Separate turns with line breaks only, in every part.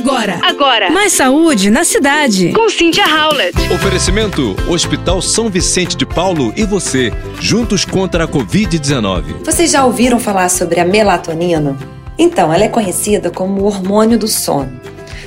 Agora.
Agora.
Mais saúde na cidade.
Com Cynthia Howlett.
Oferecimento: Hospital São Vicente de Paulo e você, juntos contra a Covid-19.
Vocês já ouviram falar sobre a melatonina? Então, ela é conhecida como o hormônio do sono.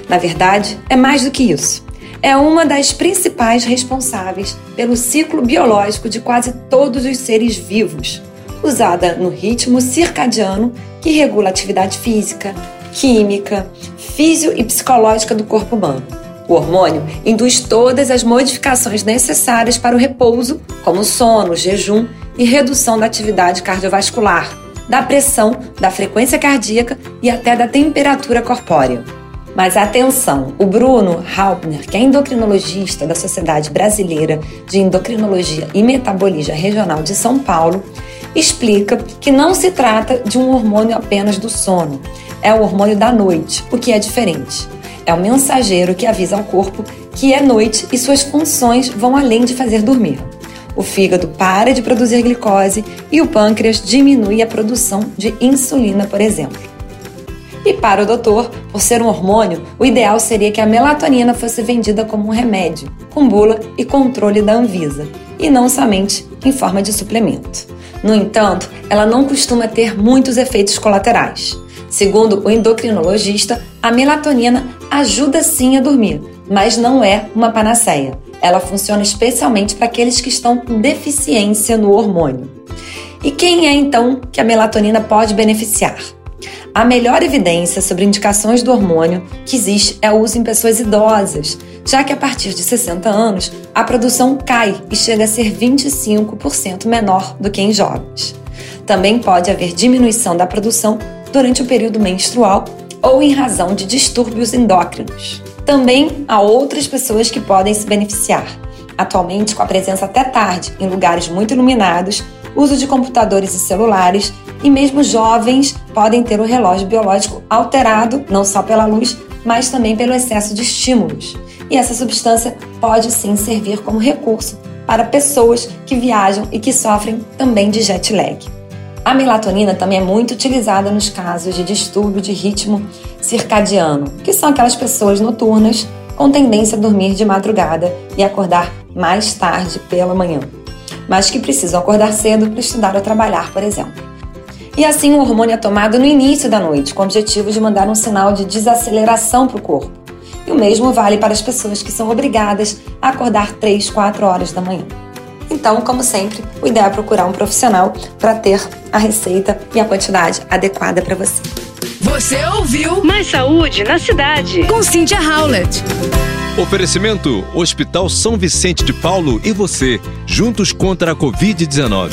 Na verdade, é mais do que isso. É uma das principais responsáveis pelo ciclo biológico de quase todos os seres vivos, usada no ritmo circadiano que regula a atividade física, química, físio e psicológica do corpo humano. O hormônio induz todas as modificações necessárias para o repouso, como sono, jejum e redução da atividade cardiovascular, da pressão, da frequência cardíaca e até da temperatura corpórea. Mas atenção, o Bruno Hauptner, que é endocrinologista da Sociedade Brasileira de Endocrinologia e Metabolismo Regional de São Paulo, explica que não se trata de um hormônio apenas do sono, é o hormônio da noite, o que é diferente. É o mensageiro que avisa ao corpo que é noite e suas funções vão além de fazer dormir. O fígado para de produzir glicose e o pâncreas diminui a produção de insulina, por exemplo. E para o doutor, por ser um hormônio, o ideal seria que a melatonina fosse vendida como um remédio, com bula e controle da Anvisa, e não somente em forma de suplemento. No entanto, ela não costuma ter muitos efeitos colaterais. Segundo o endocrinologista, a melatonina ajuda sim a dormir, mas não é uma panaceia. Ela funciona especialmente para aqueles que estão com deficiência no hormônio. E quem é então que a melatonina pode beneficiar? A melhor evidência sobre indicações do hormônio que existe é o uso em pessoas idosas, já que a partir de 60 anos a produção cai e chega a ser 25% menor do que em jovens. Também pode haver diminuição da produção durante o período menstrual ou em razão de distúrbios endócrinos. Também há outras pessoas que podem se beneficiar. Atualmente, com a presença até tarde em lugares muito iluminados, uso de computadores e celulares, e mesmo jovens podem ter o relógio biológico alterado, não só pela luz, mas também pelo excesso de estímulos. E essa substância pode sim servir como recurso para pessoas que viajam e que sofrem também de jet lag. A melatonina também é muito utilizada nos casos de distúrbio de ritmo circadiano, que são aquelas pessoas noturnas com tendência a dormir de madrugada e acordar mais tarde pela manhã, mas que precisam acordar cedo para estudar ou trabalhar, por exemplo. E assim o hormônio é tomado no início da noite, com o objetivo de mandar um sinal de desaceleração para o corpo. E o mesmo vale para as pessoas que são obrigadas a acordar 3, 4 horas da manhã. Então, como sempre, o ideal é procurar um profissional para ter a receita e a quantidade adequada para você.
Você ouviu
Mais saúde na cidade.
com Cynthia Howlett.
Oferecimento: Hospital São Vicente de Paulo e você, juntos contra a Covid-19.